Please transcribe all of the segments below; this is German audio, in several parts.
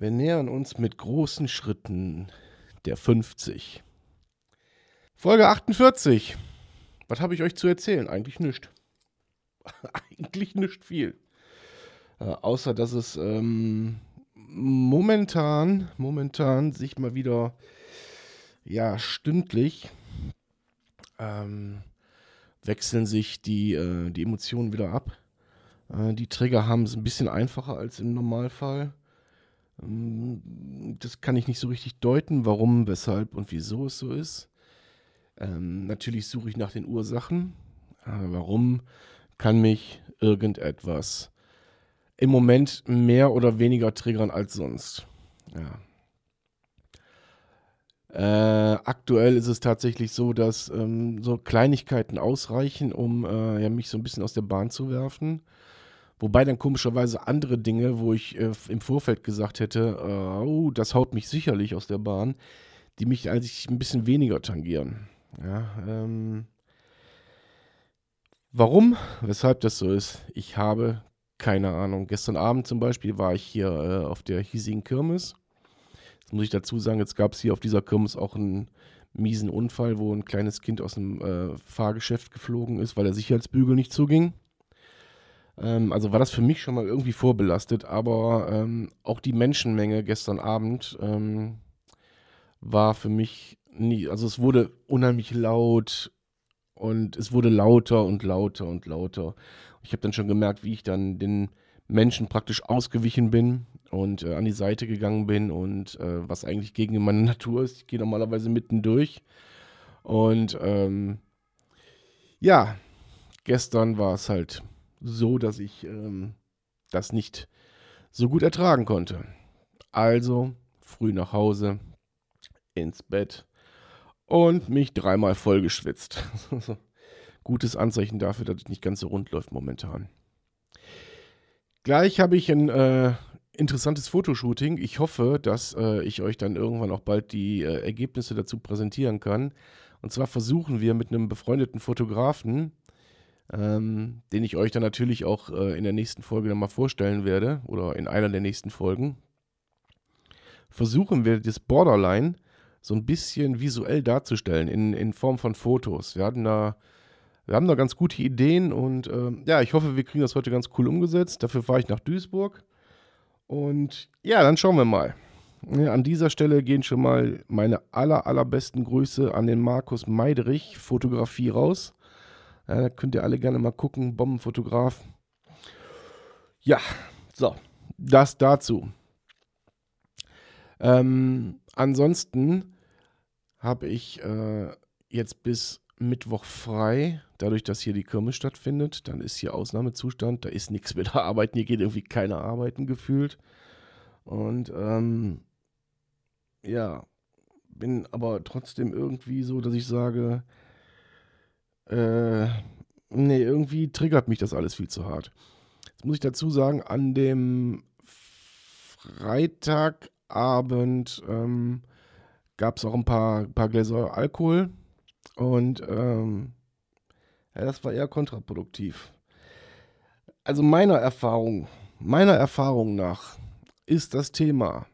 Wir nähern uns mit großen Schritten der 50. Folge 48. Was habe ich euch zu erzählen? Eigentlich nichts. Eigentlich nicht viel. Äh, außer dass es ähm, momentan, momentan sich mal wieder, ja, stündlich ähm, wechseln sich die, äh, die Emotionen wieder ab. Äh, die Trigger haben es ein bisschen einfacher als im Normalfall. Ähm, das kann ich nicht so richtig deuten, warum, weshalb und wieso es so ist. Ähm, natürlich suche ich nach den Ursachen. Äh, warum kann mich irgendetwas im Moment mehr oder weniger triggern als sonst? Ja. Äh, aktuell ist es tatsächlich so, dass ähm, so Kleinigkeiten ausreichen, um äh, ja, mich so ein bisschen aus der Bahn zu werfen. Wobei dann komischerweise andere Dinge, wo ich äh, im Vorfeld gesagt hätte, äh, oh, das haut mich sicherlich aus der Bahn, die mich eigentlich ein bisschen weniger tangieren. Ja, ähm, warum, weshalb das so ist, ich habe keine Ahnung. Gestern Abend zum Beispiel war ich hier äh, auf der hiesigen Kirmes. Jetzt muss ich dazu sagen, jetzt gab es hier auf dieser Kirmes auch einen miesen Unfall, wo ein kleines Kind aus dem äh, Fahrgeschäft geflogen ist, weil der Sicherheitsbügel nicht zuging. Ähm, also war das für mich schon mal irgendwie vorbelastet, aber ähm, auch die Menschenmenge gestern Abend ähm, war für mich nie, also es wurde unheimlich laut und es wurde lauter und lauter und lauter. Ich habe dann schon gemerkt, wie ich dann den Menschen praktisch ausgewichen bin und äh, an die Seite gegangen bin und äh, was eigentlich gegen meine Natur ist. Ich gehe normalerweise mitten durch. Und ähm, ja, gestern war es halt so, dass ich ähm, das nicht so gut ertragen konnte. Also früh nach Hause, ins Bett und mich dreimal voll geschwitzt. Gutes Anzeichen dafür, dass es nicht ganz so rund läuft momentan. Gleich habe ich ein äh, interessantes Fotoshooting. Ich hoffe, dass äh, ich euch dann irgendwann auch bald die äh, Ergebnisse dazu präsentieren kann. Und zwar versuchen wir mit einem befreundeten Fotografen ähm, den ich euch dann natürlich auch äh, in der nächsten Folge dann mal vorstellen werde oder in einer der nächsten Folgen, versuchen wir das Borderline so ein bisschen visuell darzustellen in, in Form von Fotos. Wir hatten da, wir haben da ganz gute Ideen und äh, ja, ich hoffe, wir kriegen das heute ganz cool umgesetzt. Dafür fahre ich nach Duisburg. Und ja, dann schauen wir mal. Ja, an dieser Stelle gehen schon mal meine aller, allerbesten Grüße an den Markus Meiderich Fotografie raus. Da könnt ihr alle gerne mal gucken. Bombenfotograf. Ja, so. Das dazu. Ähm, ansonsten habe ich äh, jetzt bis Mittwoch frei, dadurch, dass hier die Kirmes stattfindet. Dann ist hier Ausnahmezustand. Da ist nichts mit Arbeiten. Hier geht irgendwie keine Arbeiten gefühlt. Und ähm, ja, bin aber trotzdem irgendwie so, dass ich sage, äh, nee, irgendwie triggert mich das alles viel zu hart. Jetzt muss ich dazu sagen, an dem Freitagabend ähm, gab es auch ein paar, paar Gläser Alkohol und ähm, ja, das war eher kontraproduktiv. Also meiner Erfahrung, meiner Erfahrung nach ist das Thema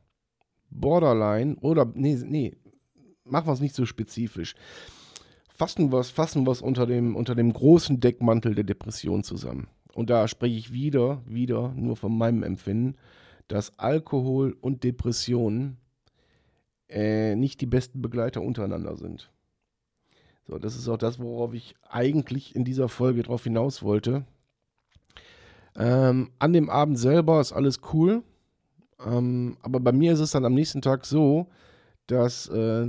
Borderline oder nee, nee, machen wir es nicht so spezifisch fassen wir es fassen unter, dem, unter dem großen Deckmantel der Depression zusammen. Und da spreche ich wieder, wieder nur von meinem Empfinden, dass Alkohol und Depressionen äh, nicht die besten Begleiter untereinander sind. So, das ist auch das, worauf ich eigentlich in dieser Folge drauf hinaus wollte. Ähm, an dem Abend selber ist alles cool. Ähm, aber bei mir ist es dann am nächsten Tag so, dass äh,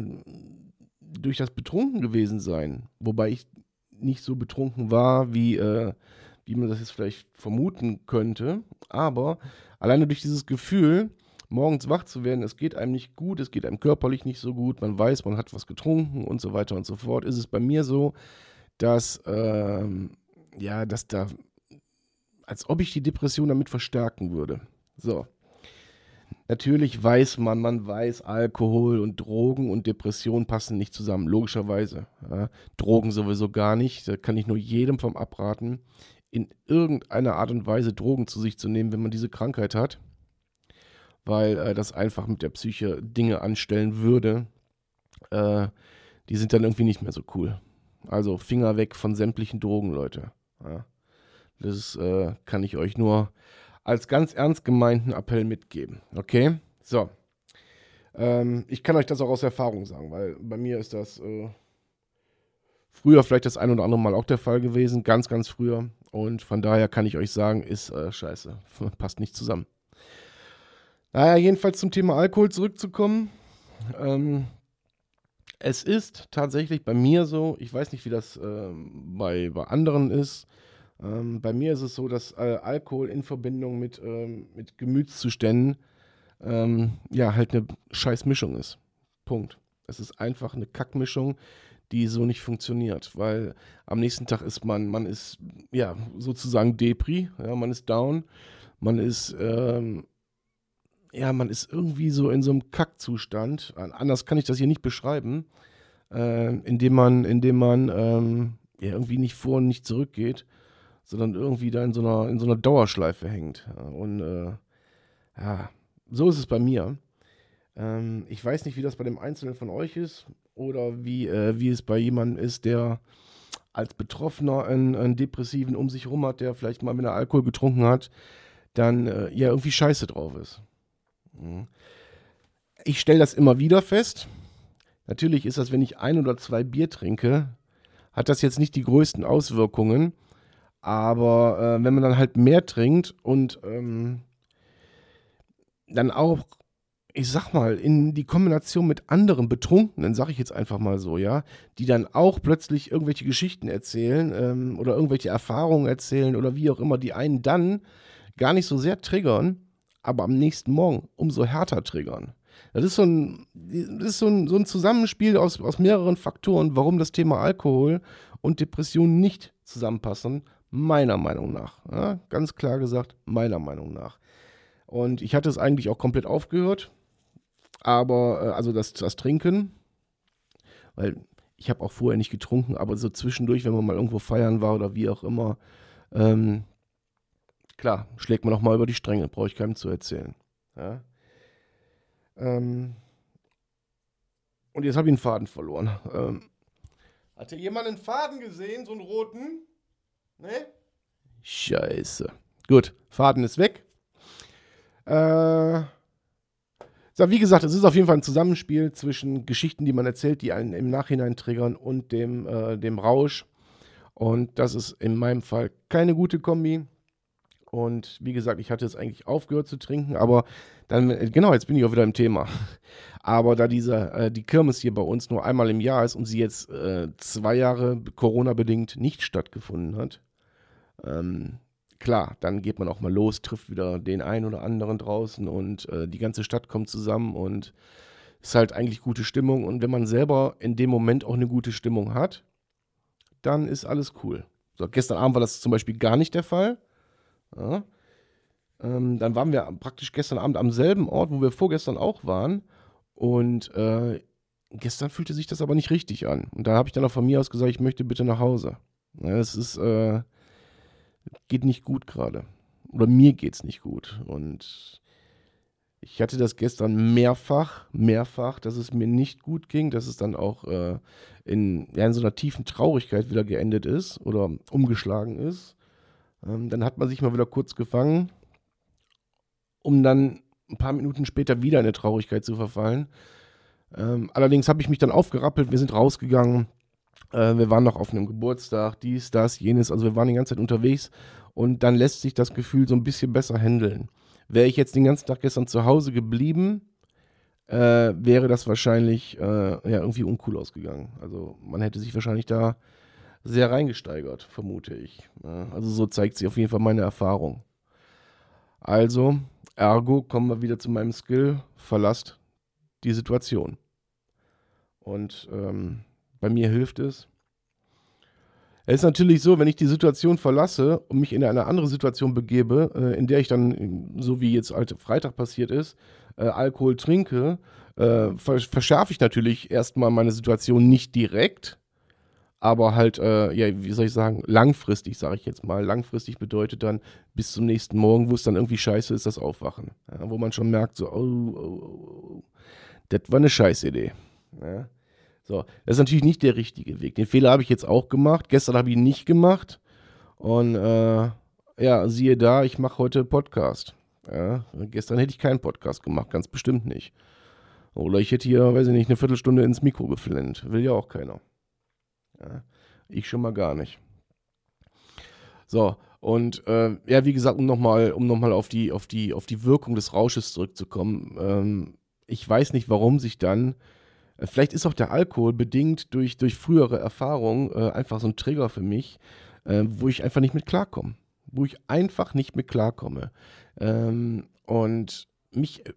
durch das betrunken gewesen sein, wobei ich nicht so betrunken war, wie, äh, wie man das jetzt vielleicht vermuten könnte, aber alleine durch dieses Gefühl morgens wach zu werden, es geht einem nicht gut, es geht einem körperlich nicht so gut, man weiß, man hat was getrunken und so weiter und so fort, ist es bei mir so, dass, ähm, ja, dass da, als ob ich die Depression damit verstärken würde. So. Natürlich weiß man, man weiß, Alkohol und Drogen und Depression passen nicht zusammen, logischerweise. Ja, Drogen sowieso gar nicht, da kann ich nur jedem vom abraten, in irgendeiner Art und Weise Drogen zu sich zu nehmen, wenn man diese Krankheit hat, weil äh, das einfach mit der Psyche Dinge anstellen würde, äh, die sind dann irgendwie nicht mehr so cool. Also Finger weg von sämtlichen Drogen, Leute. Ja, das äh, kann ich euch nur als ganz ernst gemeinten Appell mitgeben. Okay? So. Ähm, ich kann euch das auch aus Erfahrung sagen, weil bei mir ist das äh, früher vielleicht das ein oder andere Mal auch der Fall gewesen, ganz, ganz früher. Und von daher kann ich euch sagen, ist äh, scheiße. Passt nicht zusammen. Naja, jedenfalls zum Thema Alkohol zurückzukommen. Ähm, es ist tatsächlich bei mir so, ich weiß nicht, wie das äh, bei, bei anderen ist, ähm, bei mir ist es so, dass äh, Alkohol in Verbindung mit, ähm, mit Gemütszuständen ähm, ja halt eine scheiß Mischung ist. Punkt. Es ist einfach eine Kackmischung, die so nicht funktioniert, weil am nächsten Tag ist man, man ist ja sozusagen Depri, ja, man ist down, man ist ähm, ja, man ist irgendwie so in so einem Kackzustand. Anders kann ich das hier nicht beschreiben, äh, indem man, indem man ähm, ja, irgendwie nicht vor und nicht zurückgeht sondern irgendwie da in so einer, in so einer Dauerschleife hängt. Und äh, ja, so ist es bei mir. Ähm, ich weiß nicht, wie das bei dem Einzelnen von euch ist oder wie, äh, wie es bei jemandem ist, der als Betroffener einen, einen, Depressiven um sich rum hat, der vielleicht mal, wenn er Alkohol getrunken hat, dann äh, ja irgendwie scheiße drauf ist. Mhm. Ich stelle das immer wieder fest. Natürlich ist das, wenn ich ein oder zwei Bier trinke, hat das jetzt nicht die größten Auswirkungen. Aber äh, wenn man dann halt mehr trinkt und ähm, dann auch, ich sag mal, in die Kombination mit anderen Betrunkenen, sag ich jetzt einfach mal so, ja, die dann auch plötzlich irgendwelche Geschichten erzählen ähm, oder irgendwelche Erfahrungen erzählen oder wie auch immer, die einen dann gar nicht so sehr triggern, aber am nächsten Morgen umso härter triggern. Das ist so ein, das ist so ein, so ein Zusammenspiel aus, aus mehreren Faktoren, warum das Thema Alkohol und Depression nicht zusammenpassen Meiner Meinung nach. Ja, ganz klar gesagt, meiner Meinung nach. Und ich hatte es eigentlich auch komplett aufgehört. Aber, äh, also das, das Trinken, weil ich habe auch vorher nicht getrunken, aber so zwischendurch, wenn man mal irgendwo feiern war oder wie auch immer, ähm, klar, schlägt man auch mal über die Stränge, brauche ich keinem zu erzählen. Ja? Ähm, und jetzt habe ich einen Faden verloren. Ähm, hatte jemand einen Faden gesehen, so einen roten? Ne? Scheiße. Gut, Faden ist weg. Äh, wie gesagt, es ist auf jeden Fall ein Zusammenspiel zwischen Geschichten, die man erzählt, die einen im Nachhinein triggern und dem, äh, dem Rausch. Und das ist in meinem Fall keine gute Kombi. Und wie gesagt, ich hatte jetzt eigentlich aufgehört zu trinken, aber dann, genau, jetzt bin ich auch wieder im Thema. Aber da diese, äh, die Kirmes hier bei uns nur einmal im Jahr ist und sie jetzt äh, zwei Jahre Corona-bedingt nicht stattgefunden hat, ähm, klar, dann geht man auch mal los, trifft wieder den einen oder anderen draußen und äh, die ganze Stadt kommt zusammen und ist halt eigentlich gute Stimmung. Und wenn man selber in dem Moment auch eine gute Stimmung hat, dann ist alles cool. So, gestern Abend war das zum Beispiel gar nicht der Fall. Ja. Ähm, dann waren wir praktisch gestern Abend am selben Ort, wo wir vorgestern auch waren. Und äh, gestern fühlte sich das aber nicht richtig an. Und da habe ich dann auch von mir aus gesagt, ich möchte bitte nach Hause. Es ist, äh, geht nicht gut gerade. Oder mir geht es nicht gut. Und ich hatte das gestern mehrfach, mehrfach, dass es mir nicht gut ging, dass es dann auch äh, in, ja, in so einer tiefen Traurigkeit wieder geendet ist oder umgeschlagen ist. Ähm, dann hat man sich mal wieder kurz gefangen, um dann ein paar Minuten später wieder in eine Traurigkeit zu verfallen. Ähm, allerdings habe ich mich dann aufgerappelt, wir sind rausgegangen, äh, wir waren noch auf einem Geburtstag, dies, das, jenes. Also wir waren die ganze Zeit unterwegs und dann lässt sich das Gefühl so ein bisschen besser handeln. Wäre ich jetzt den ganzen Tag gestern zu Hause geblieben, äh, wäre das wahrscheinlich äh, ja, irgendwie uncool ausgegangen. Also man hätte sich wahrscheinlich da sehr reingesteigert, vermute ich. Also so zeigt sich auf jeden Fall meine Erfahrung. Also, ergo kommen wir wieder zu meinem Skill, verlasst die Situation. Und ähm, bei mir hilft es. Es ist natürlich so, wenn ich die Situation verlasse und mich in eine andere Situation begebe, äh, in der ich dann, so wie jetzt Freitag passiert ist, äh, Alkohol trinke, äh, verschärfe ich natürlich erstmal meine Situation nicht direkt, aber halt, äh, ja, wie soll ich sagen, langfristig, sage ich jetzt mal. Langfristig bedeutet dann bis zum nächsten Morgen, wo es dann irgendwie scheiße ist, das Aufwachen. Ja, wo man schon merkt, so, oh, oh, oh, das war eine Scheißidee. Ja. So, das ist natürlich nicht der richtige Weg. Den Fehler habe ich jetzt auch gemacht. Gestern habe ich ihn nicht gemacht. Und äh, ja, siehe da, ich mache heute Podcast. Ja, gestern hätte ich keinen Podcast gemacht, ganz bestimmt nicht. Oder ich hätte hier, weiß ich nicht, eine Viertelstunde ins Mikro geflennt. Will ja auch keiner. Ja, ich schon mal gar nicht. So, und äh, ja, wie gesagt, um nochmal um noch auf, die, auf, die, auf die Wirkung des Rausches zurückzukommen. Ähm, ich weiß nicht, warum sich dann, äh, vielleicht ist auch der Alkohol bedingt durch, durch frühere Erfahrungen äh, einfach so ein Trigger für mich, äh, wo ich einfach nicht mit klarkomme. Wo ich einfach nicht mit klarkomme. Ähm, und mich äh,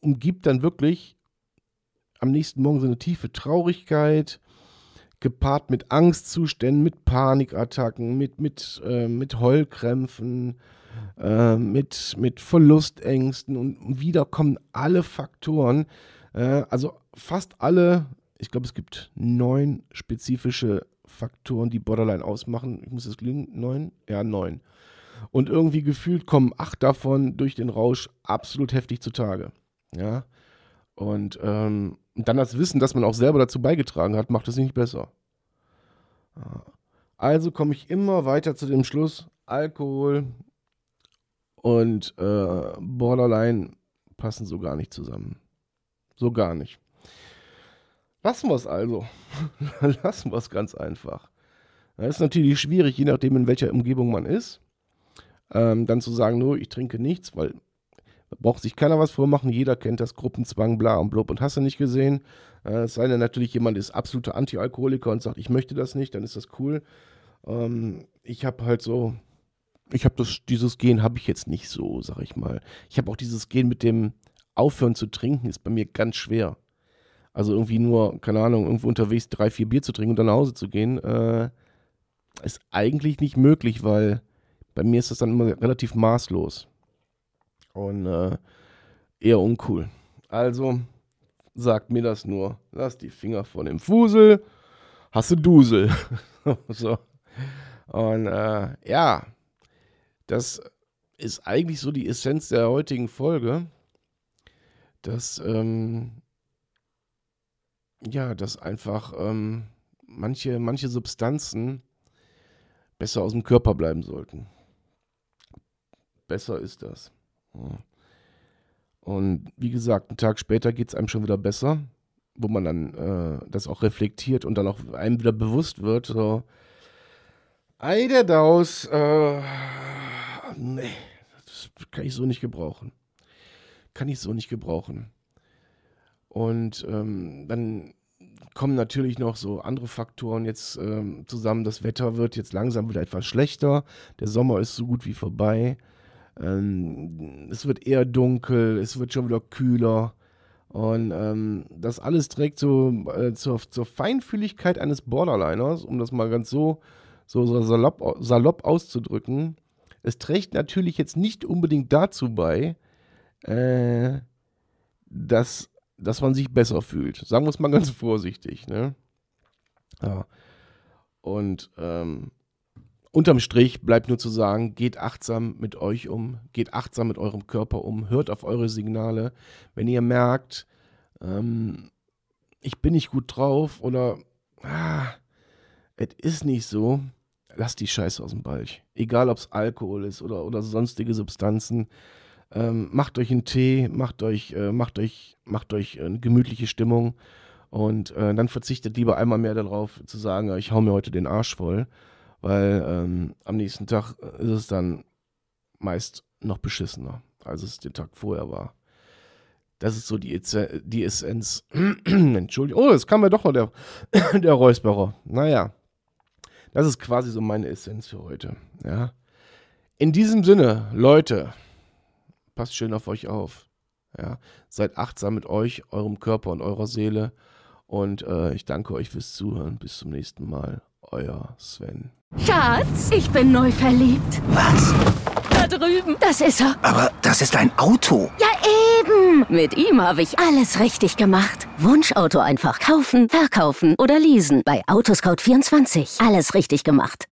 umgibt dann wirklich am nächsten Morgen so eine tiefe Traurigkeit, gepaart mit Angstzuständen, mit Panikattacken, mit, mit, äh, mit Heulkrämpfen, äh, mit, mit Verlustängsten und wieder kommen alle Faktoren, äh, also fast alle, ich glaube, es gibt neun spezifische Faktoren, die Borderline ausmachen. Ich muss es gelingen, neun? Ja, neun. Und irgendwie gefühlt kommen acht davon durch den Rausch absolut heftig zutage. Ja. Und ähm, dann das Wissen, dass man auch selber dazu beigetragen hat, macht es nicht besser. Also komme ich immer weiter zu dem Schluss, Alkohol und äh, Borderline passen so gar nicht zusammen. So gar nicht. Lassen wir es also. Lassen wir es ganz einfach. Das ist natürlich schwierig, je nachdem, in welcher Umgebung man ist, ähm, dann zu sagen, nur ich trinke nichts, weil braucht sich keiner was vormachen. Jeder kennt das Gruppenzwang, bla und blub und hast du nicht gesehen. Äh, es sei denn natürlich, jemand ist absoluter Anti-Alkoholiker und sagt, ich möchte das nicht, dann ist das cool. Ähm, ich habe halt so, ich habe dieses Gen habe ich jetzt nicht so, sag ich mal. Ich habe auch dieses Gen mit dem Aufhören zu trinken, ist bei mir ganz schwer. Also irgendwie nur, keine Ahnung, irgendwo unterwegs drei, vier Bier zu trinken und dann nach Hause zu gehen, äh, ist eigentlich nicht möglich, weil bei mir ist das dann immer relativ maßlos. Und äh, eher uncool. Also sagt mir das nur. Lass die Finger von dem Fusel. Hast du Dusel. so. Und äh, ja, das ist eigentlich so die Essenz der heutigen Folge, dass ähm, ja, dass einfach ähm, manche, manche Substanzen besser aus dem Körper bleiben sollten. Besser ist das. Und wie gesagt, einen Tag später geht es einem schon wieder besser, wo man dann äh, das auch reflektiert und dann auch einem wieder bewusst wird, so, ei der Daus, äh, nee, das kann ich so nicht gebrauchen. Kann ich so nicht gebrauchen. Und ähm, dann kommen natürlich noch so andere Faktoren jetzt ähm, zusammen. Das Wetter wird jetzt langsam wieder etwas schlechter. Der Sommer ist so gut wie vorbei. Ähm, es wird eher dunkel, es wird schon wieder kühler. Und ähm, das alles trägt so, äh, zur, zur, Feinfühligkeit eines Borderliners, um das mal ganz so, so, so salopp, salopp, auszudrücken. Es trägt natürlich jetzt nicht unbedingt dazu bei, äh, dass, dass man sich besser fühlt. Sagen wir es mal ganz vorsichtig. Ne? Ja. Und ähm, unterm Strich bleibt nur zu sagen, geht achtsam mit euch um, geht achtsam mit eurem Körper um, hört auf eure Signale. Wenn ihr merkt, ähm, ich bin nicht gut drauf oder ah, es ist nicht so, lasst die Scheiße aus dem Balch. Egal, ob es Alkohol ist oder, oder sonstige Substanzen. Ähm, macht euch einen Tee, macht euch, äh, macht euch, macht euch eine gemütliche Stimmung und äh, dann verzichtet lieber einmal mehr darauf zu sagen, ich hau mir heute den Arsch voll weil ähm, am nächsten Tag ist es dann meist noch beschissener, als es den Tag vorher war. Das ist so die, die Essenz. Entschuldigung. Oh, jetzt kam ja doch noch der, der Räusperer. Naja, das ist quasi so meine Essenz für heute. Ja. In diesem Sinne, Leute, passt schön auf euch auf. Ja, seid achtsam mit euch, eurem Körper und eurer Seele. Und äh, ich danke euch fürs Zuhören. Bis zum nächsten Mal. Euer Sven. Schatz, ich bin neu verliebt. Was? Da drüben. Das ist er. Aber das ist ein Auto. Ja, eben. Mit ihm habe ich alles richtig gemacht. Wunschauto einfach kaufen, verkaufen oder leasen. Bei Autoscout24. Alles richtig gemacht.